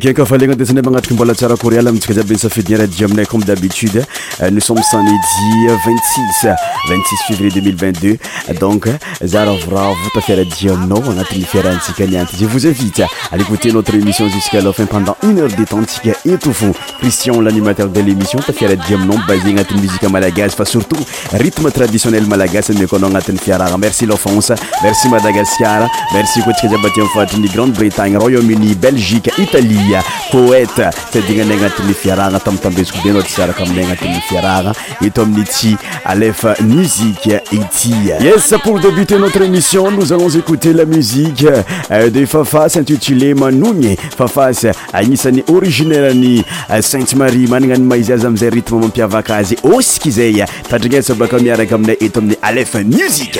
Quelques falingues de Sénégal, à peux la courriel, mais tu as bien comme d'habitude. Euh, nous sommes samedi 26, 26 février 2022. Donc, Zara Vrav, ta fière Diomno, on a Je vous invite à écouter notre émission jusqu'à la fin pendant une heure détente et tout fou. Christian, l'animateur de l'émission, ta fière Diomno, basé à une musique malagasy, enfin surtout rythme traditionnel malagasy, mais qu'on a tenu fière. Merci l'offense, merci Madagascar, merci Kotchkajabatien Fatini, Grande-Bretagne, Royaume-Uni, Belgique, Italie. poete tadinanay agnatiny fiarahana tamitambeziko dena tsy araka aminay anatiny fiarana eto aminy tsy alefa muzike ity yes pour débute notre émission nos alons écouter la musiqe euh, de fafasy intutilé manony fafasa agnisan'ny originailny euh, sainte marie manana ny maizy azy amzay ritme mampiavakaazy osky zay tandrignasabaka miaraka aminay eto amin'ny alef muzik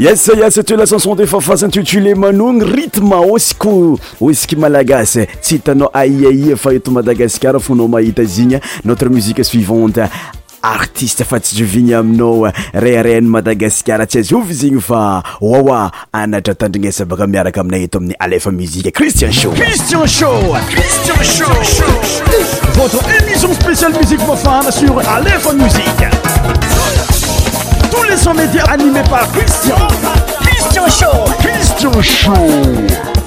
yasayasa teoe la chanson de fafasintutulé manogny rytme osko osky malagasy tsy hitanao aiai fa eto madagascara fonao mahita zigny notre musique suivante artiste fa tsy zovigny aminao rairaany madagascara tsy azovy zyigny fa wawa anatra tandrignesa baka miaraka aminay eto amin'ny alefa muzike christian showcistian hoé Tous les sons médias animés par Christian. Christian Show. Christian Show.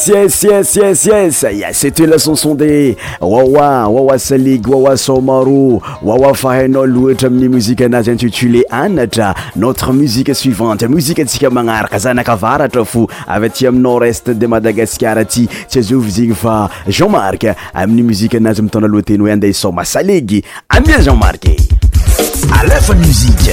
ys y cete lacanson de wawa wawa saleg wawa somarô wawa fahainao loatra amin'ny musike anazy intitulé anatra notre musique suivante muzikeatsika magnaraka zanakavaratra fo avy aty aminordest de madagascar aty tsy azvi zegny fa jeanmark amin'ny muzikeanazy mitona loateny hoe andeha sôma salegy amia jeanmarke alefamusie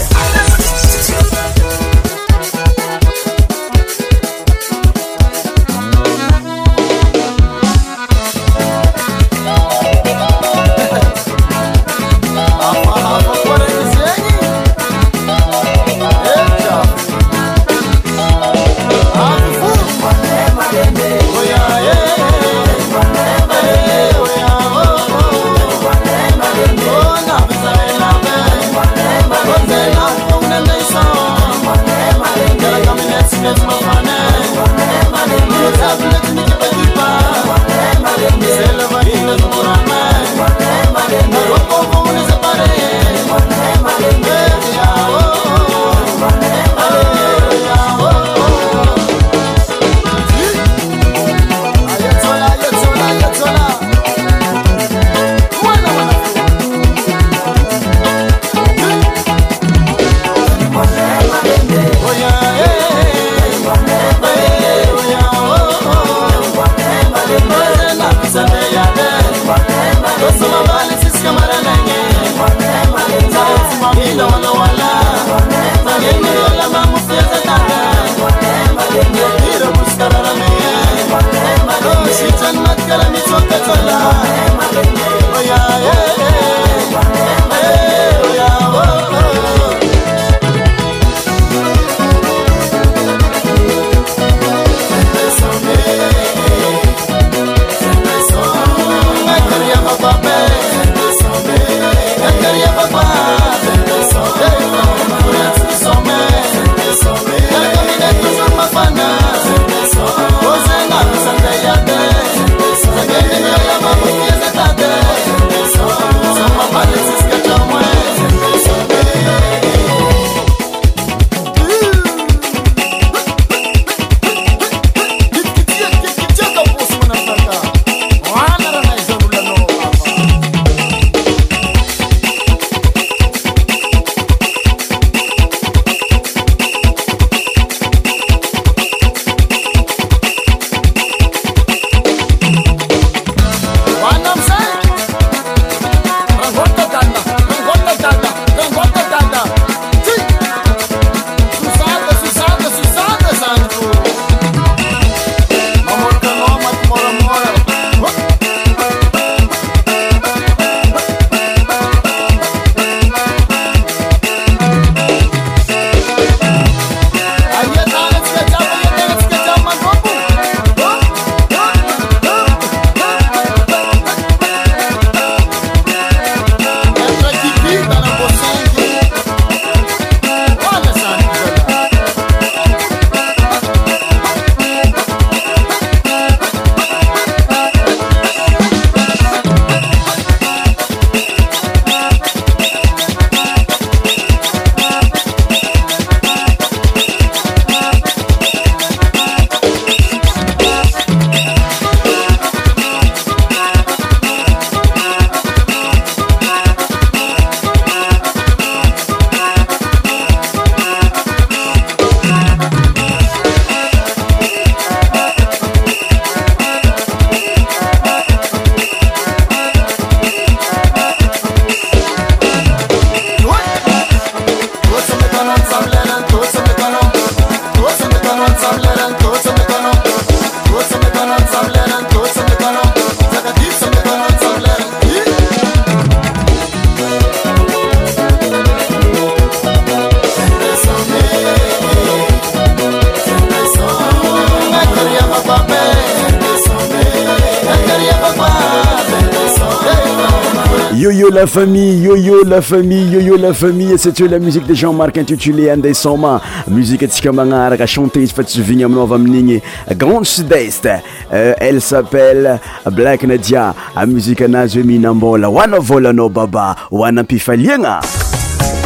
lafamille ioio la famille c'e ty o la musique de jen marke intitulé andecenma musike tsika magnaraka chante izy fa tsy vigny aminaoavy amin'igny gande sudest euh, elle sappelle blak nadia a muzik anazy hoe mihinambola hoana volanao baba hoana ampifaliagna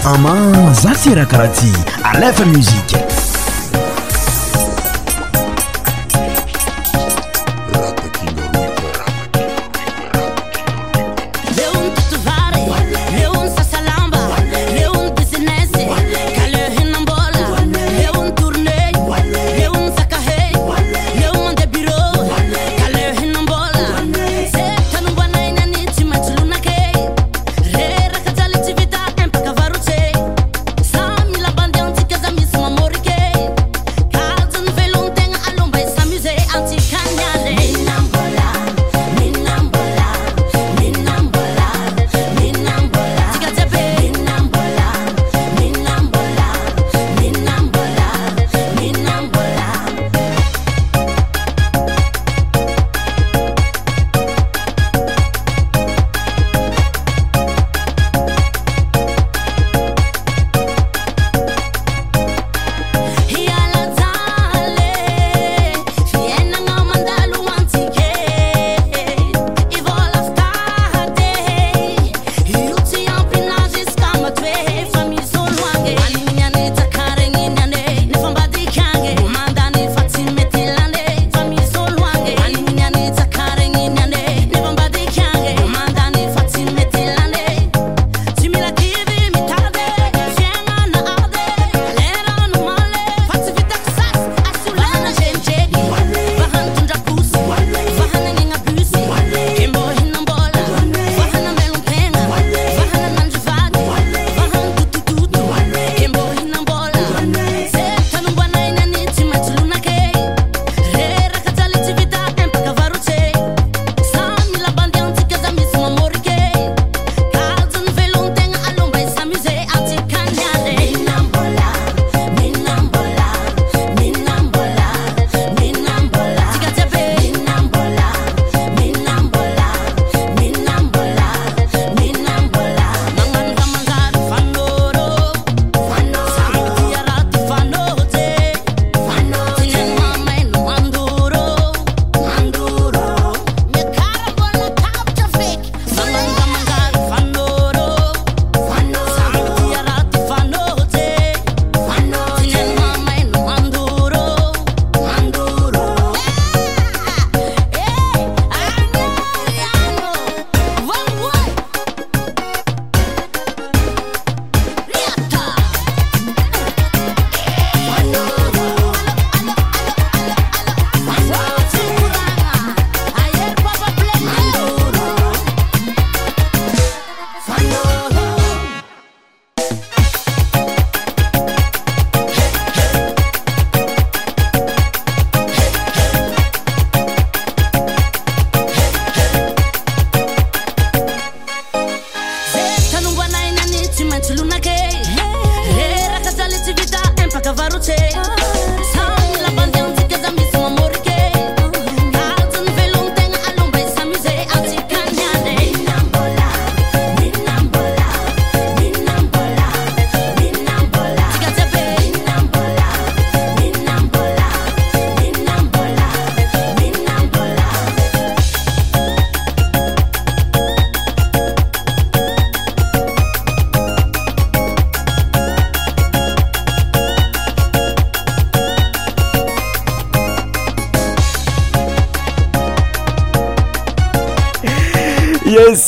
ama zasirakarahati alefa msie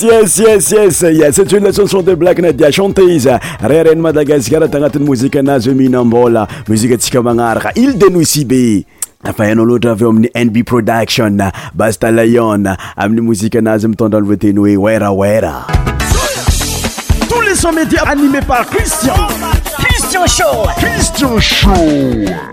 ysyes yesya setula ciancion de black nadia chantése rairany madagasikara tagnatin'ny mozikaanazy hoe mihinaambola mozike atsika magnaraka ile de nousy be fa hanao loatra aveo amin'ny nb production basta layon amin'ny mozika anazy mitandranyvo teny hoe oeraera cristian show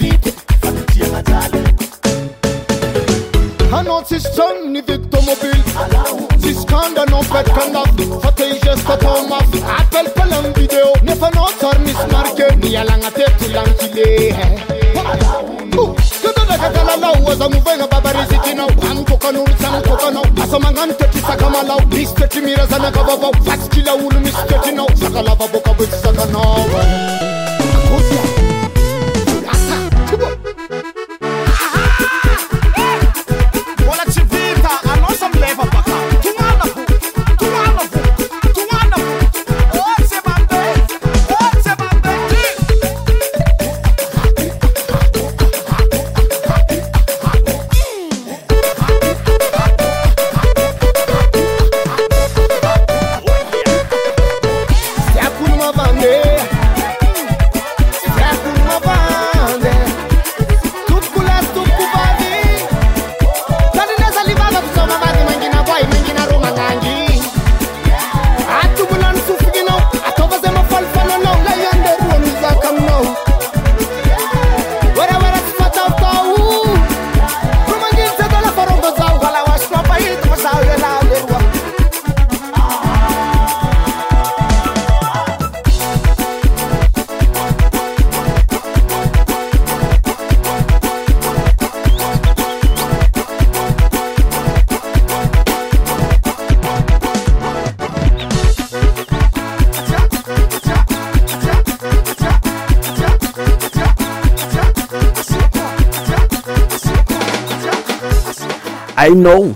isytannvektombi sisyaanaoaaa fatea apepnvidéo nefanao zarymisy mare nialagnatetylanilékaakakalalao azanovagna babarezekinao anbôkanolosynbôkanao asa manano tatrasakamalao misy tatramirazanaka vavao fasykilaolo misyketrinao zakalavabôkabasakanao I know.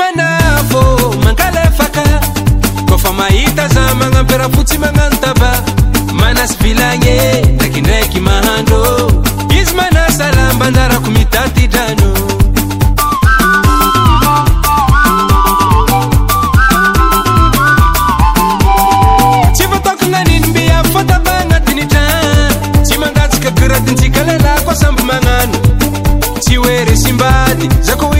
manaô kofa mahita za manampyrapotsy manano aba manasy vilagny dakndraiky e, mahandro izy manaslambanarako mitatrants fnanyma tsy manatka kratniklalaabo e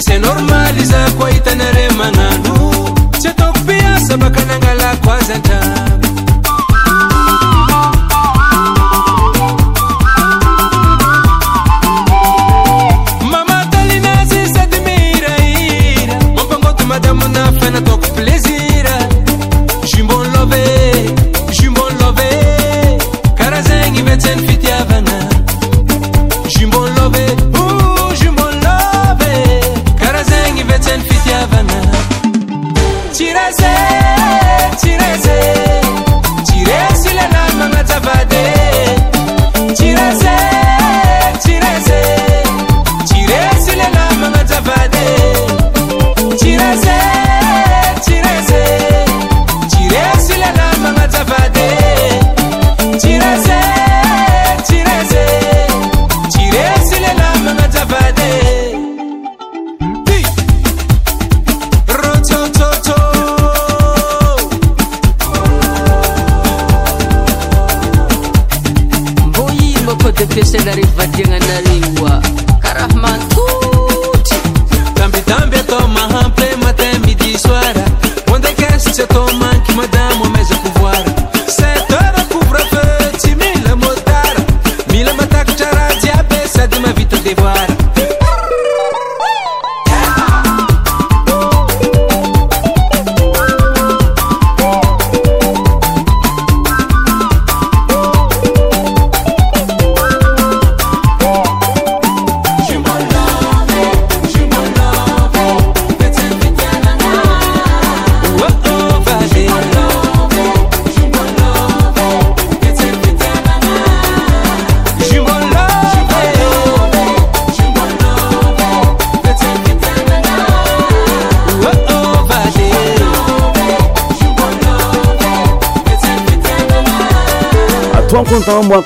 se normal zakuaitanaremananu cetopiasabakanangalakoazanda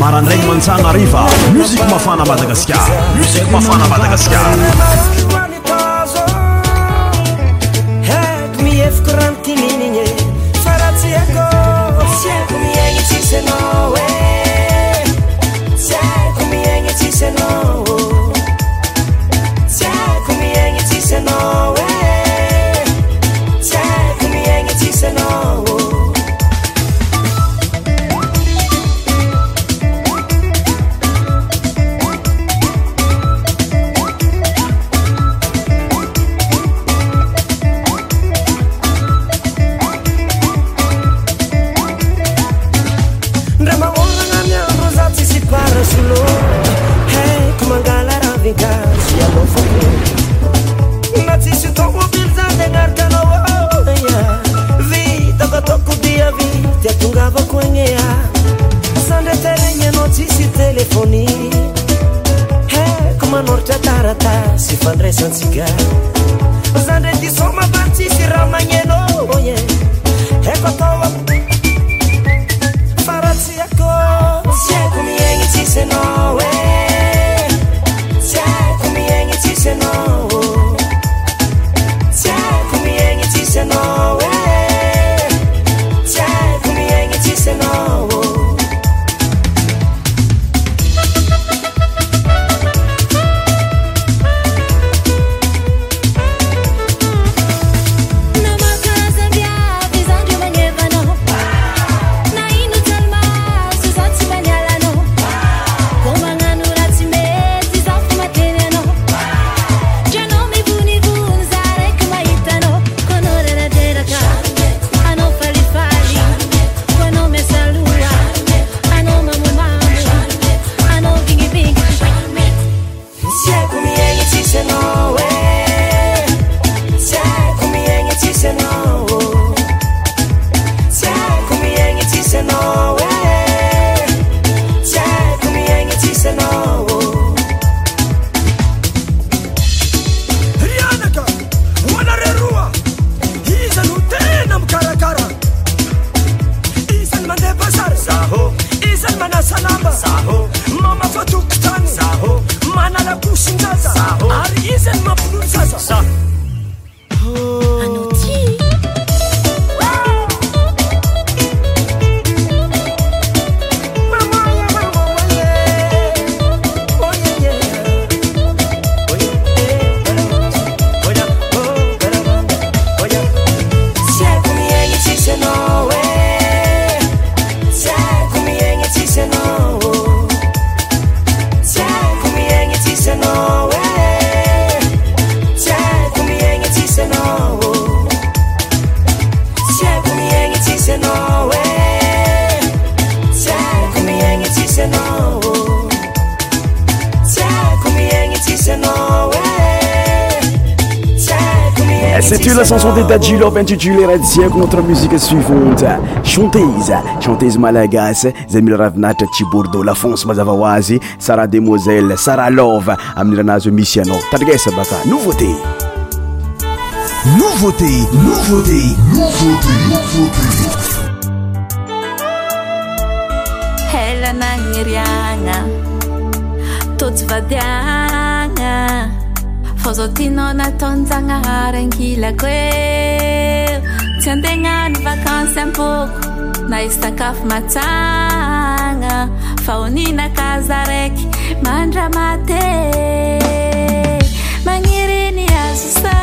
marandany mantsana riva muziko mafana madagasikara musiko mafana madagasikara manala pusnta arيezenmapluzas eailob intituleradziaco notre musica suivante chanteise cantese malagasy zamil ravnat tiborda lafonse mazavaoazy sara demoisele sara lov amiiranazo misiana targasabata novotévot fôza tinao nataonyjagnahary angilako e tsy andegnano vakansy amboko na hizy sakafo matsagna fa oninakaza raiky mandramate magniriny azo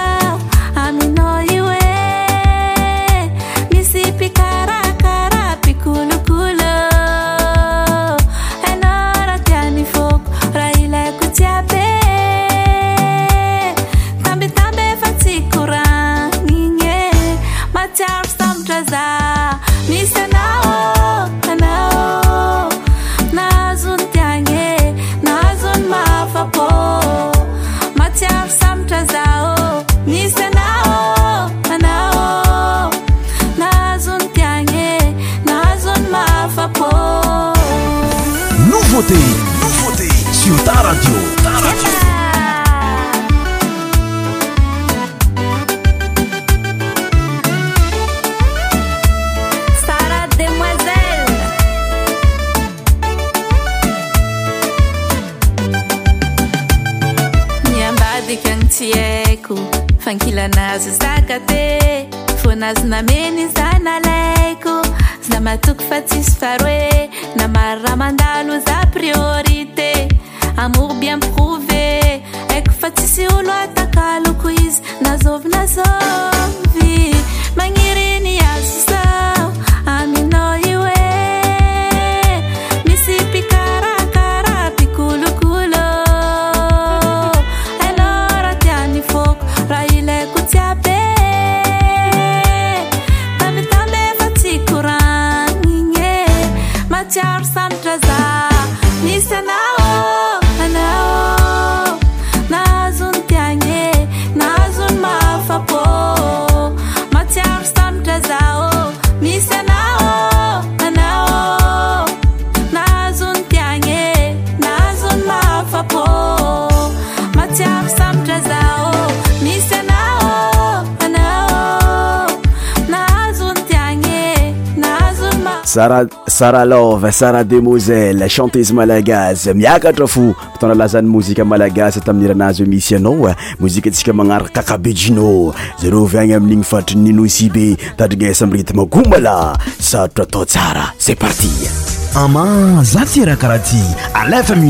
sdi fara demoiselleniambadika agni ty haiko fankilanazy zaka te foanazy nameny zana alaiko za matoko aasarah love sara demoselle chantese malagasy miakatra fo fitondra lazany mozika malagasy tamin'ny iranazy hoe misy anaoa eh, mozika atsika magnaraka kakabe jino zareo vagna amin'igny fatriy ninosi be tadrigaesa amyrithme goumala sarotra atao tsara cest parti ama zatyrahakaraha ty aa mi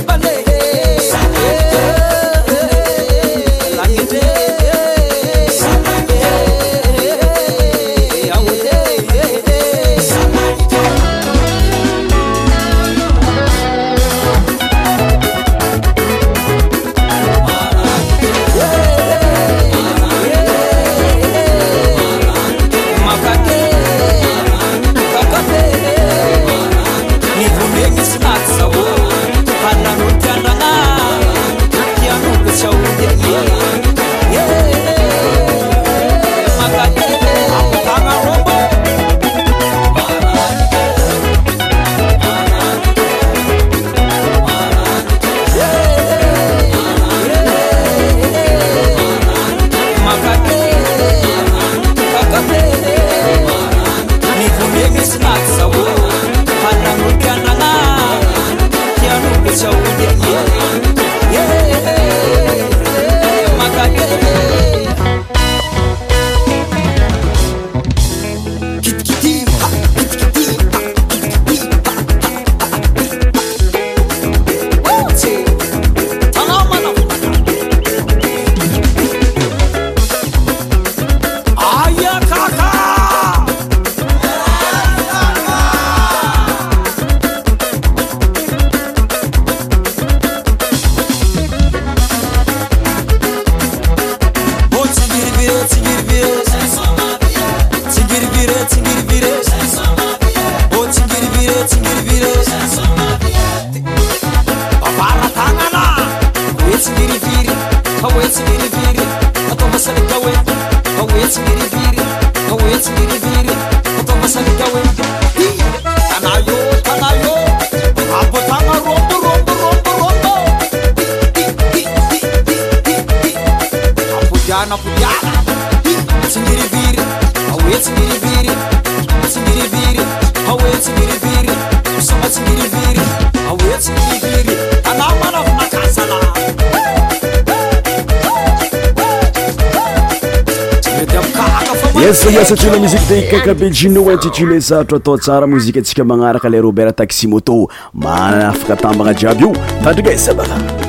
iezaiasaty olamoziqe de kakabejino intitulé sarotro atao tsara mozika atsika magnaraka la robert taximoto maa afaka tambagna jiaby io tandriga isabana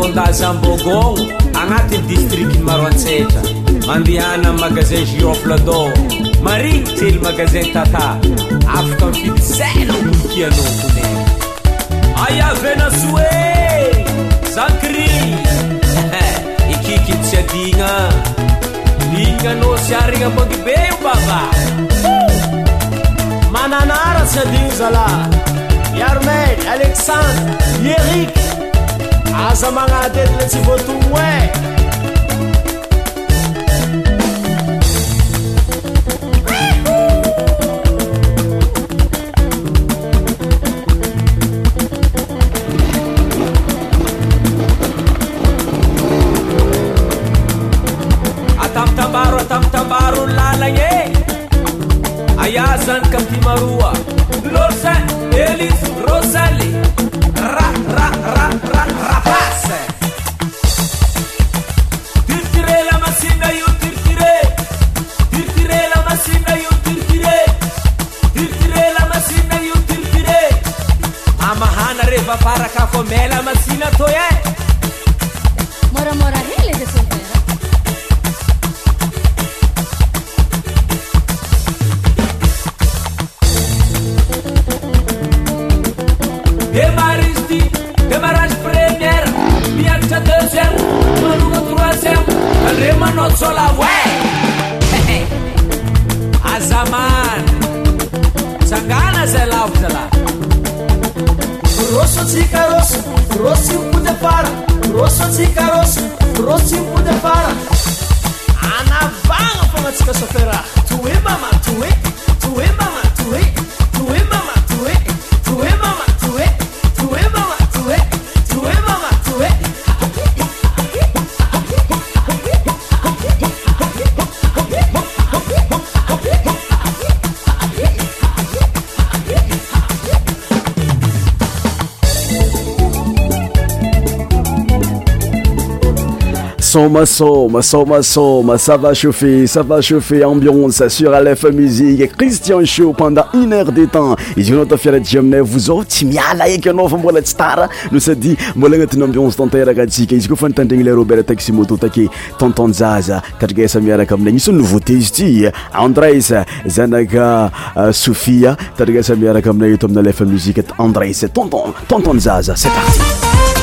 ondazanbogon agnatiny distrikiny maroantsetra mandehana an magazin giroflador marikytsely magazin tata afaka mnnyfidy saina kianao tonen aya venasoe zancri ikiki tsy adigna dikano sy arigna abokebe io baba mananara tsy adigna zala i armen alesandre i erik aza magnaty etile tsy bôtono he atamntabaro atam tabaro eh. ny lalagny ey aia zany kamtimaro somasoma somasoma sava chauffe sava caufe ambionse sur àlf musiqe christian sho pendant une heure de temps izy oanao tafiaraty aminay vozao tsy miala ekyanaofa mbola tsy tara no sadi mbola anatin'nyambionse tanteraka atsika izy kofa nitandriny le robert taximototake tantozaza tatrigasa miaraka aminay nisa nouveau tezty andres zanaka euh, sohia tatragasa miaraka aminay t amina fa muzieandres tantozaza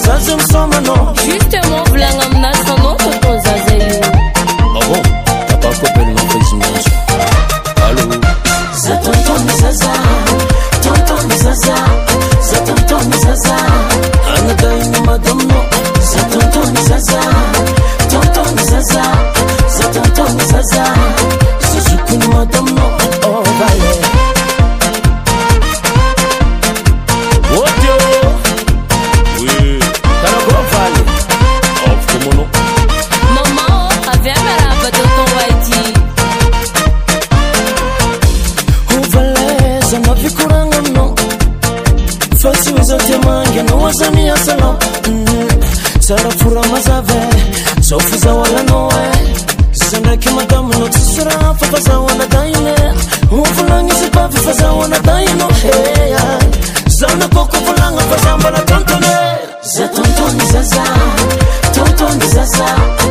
زصمن afo zaoalana e zanaky madaminao sysyrafa fazahoana daine ovolagna zybaby fa zaoana daina e. he ah. zanakokovôlagna faza mbarakanteny za tantony e. zaza tontony zaza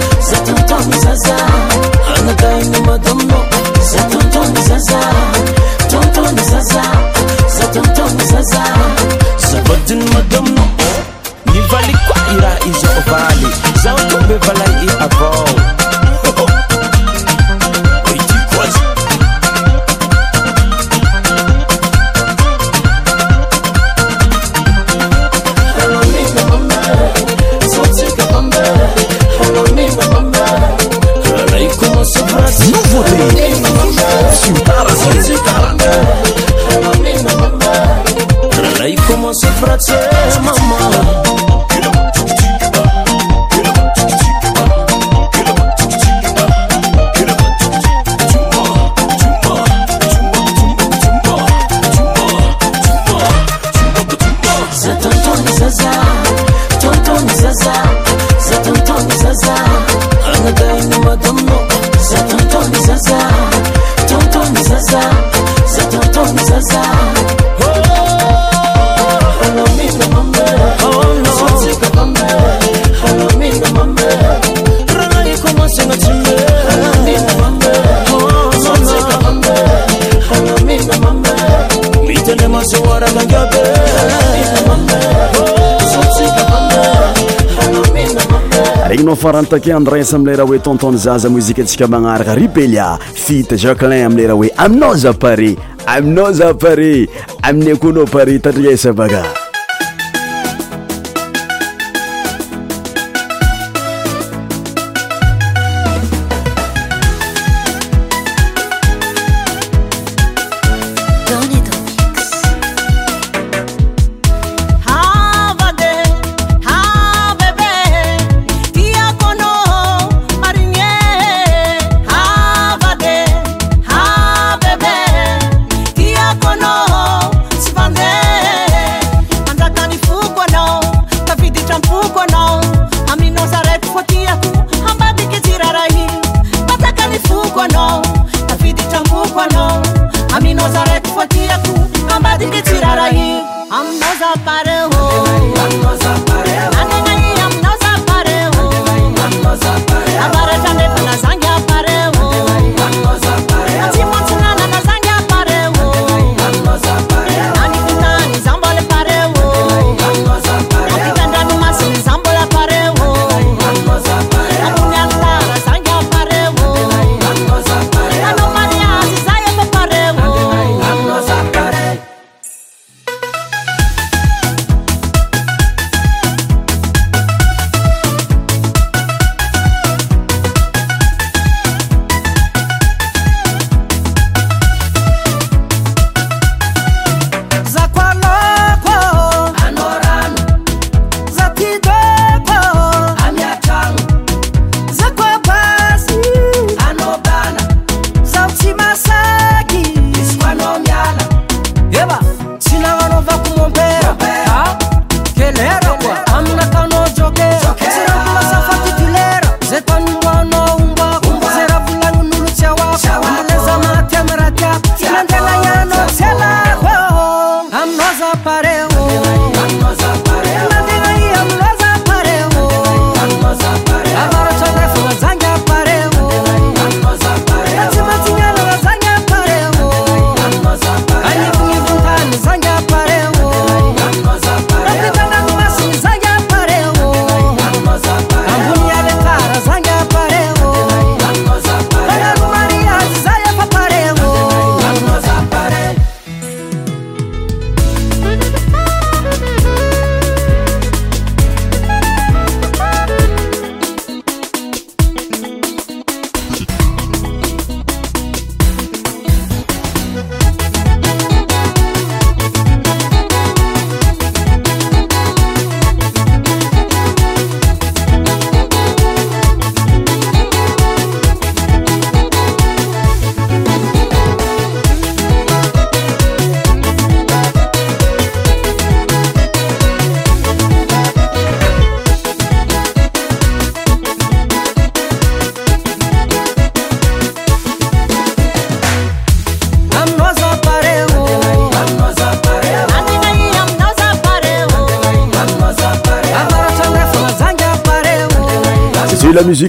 faranytaké andres amileraha hoe tontonny zaza mouzike atsika magnaraka ribelia fite jacquelin amileraha hoe aminao za paré aminao za paré amin'ny konao paré tadriesabaka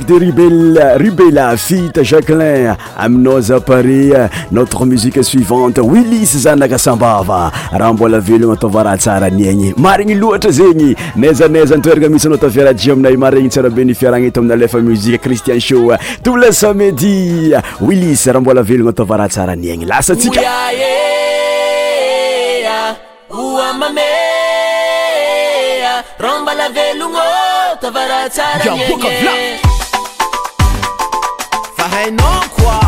derubella fita jacqelin aminaozaaparé notre musiqe suivante wilis zanakasambava raha mbola velogna ataovara tsara any aigny marigny loatra zegny nezanaizaantoerana mihsy anao taofiaraji aminay maregny tsira be nifiarana to amina lefa muzie cristian show tout le samedi wilis raha mbola velogna ataovarahatsara any aigny lasaika Mais non quoi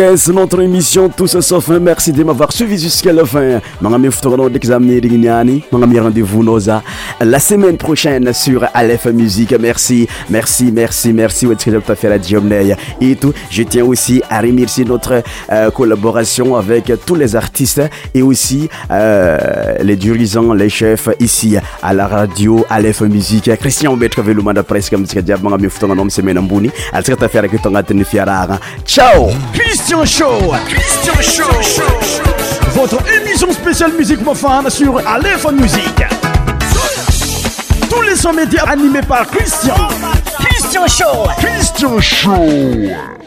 iens notre émission tout ce safin merci de m'avoir suivi jusqu'e le fin mangame fotongadon d' examine dinga naani mangami rendez-vous nosa la semaine prochaine sur Aleph Musique. Merci, merci, merci, merci. Et tout, je tiens aussi à remercier notre euh, collaboration avec tous les artistes et aussi euh, les dirigeants, les chefs ici à la radio Aleph Musique. Christian Betkavelu Manda Presque, Moussika Diabanga je Nom Semena Mbouni. Alsika Tafera de Ciao! Christian Show! Christian Show! Votre émission spéciale musique profane sur Aleph Musique média animé par Christian. Christian Show. Christian Show.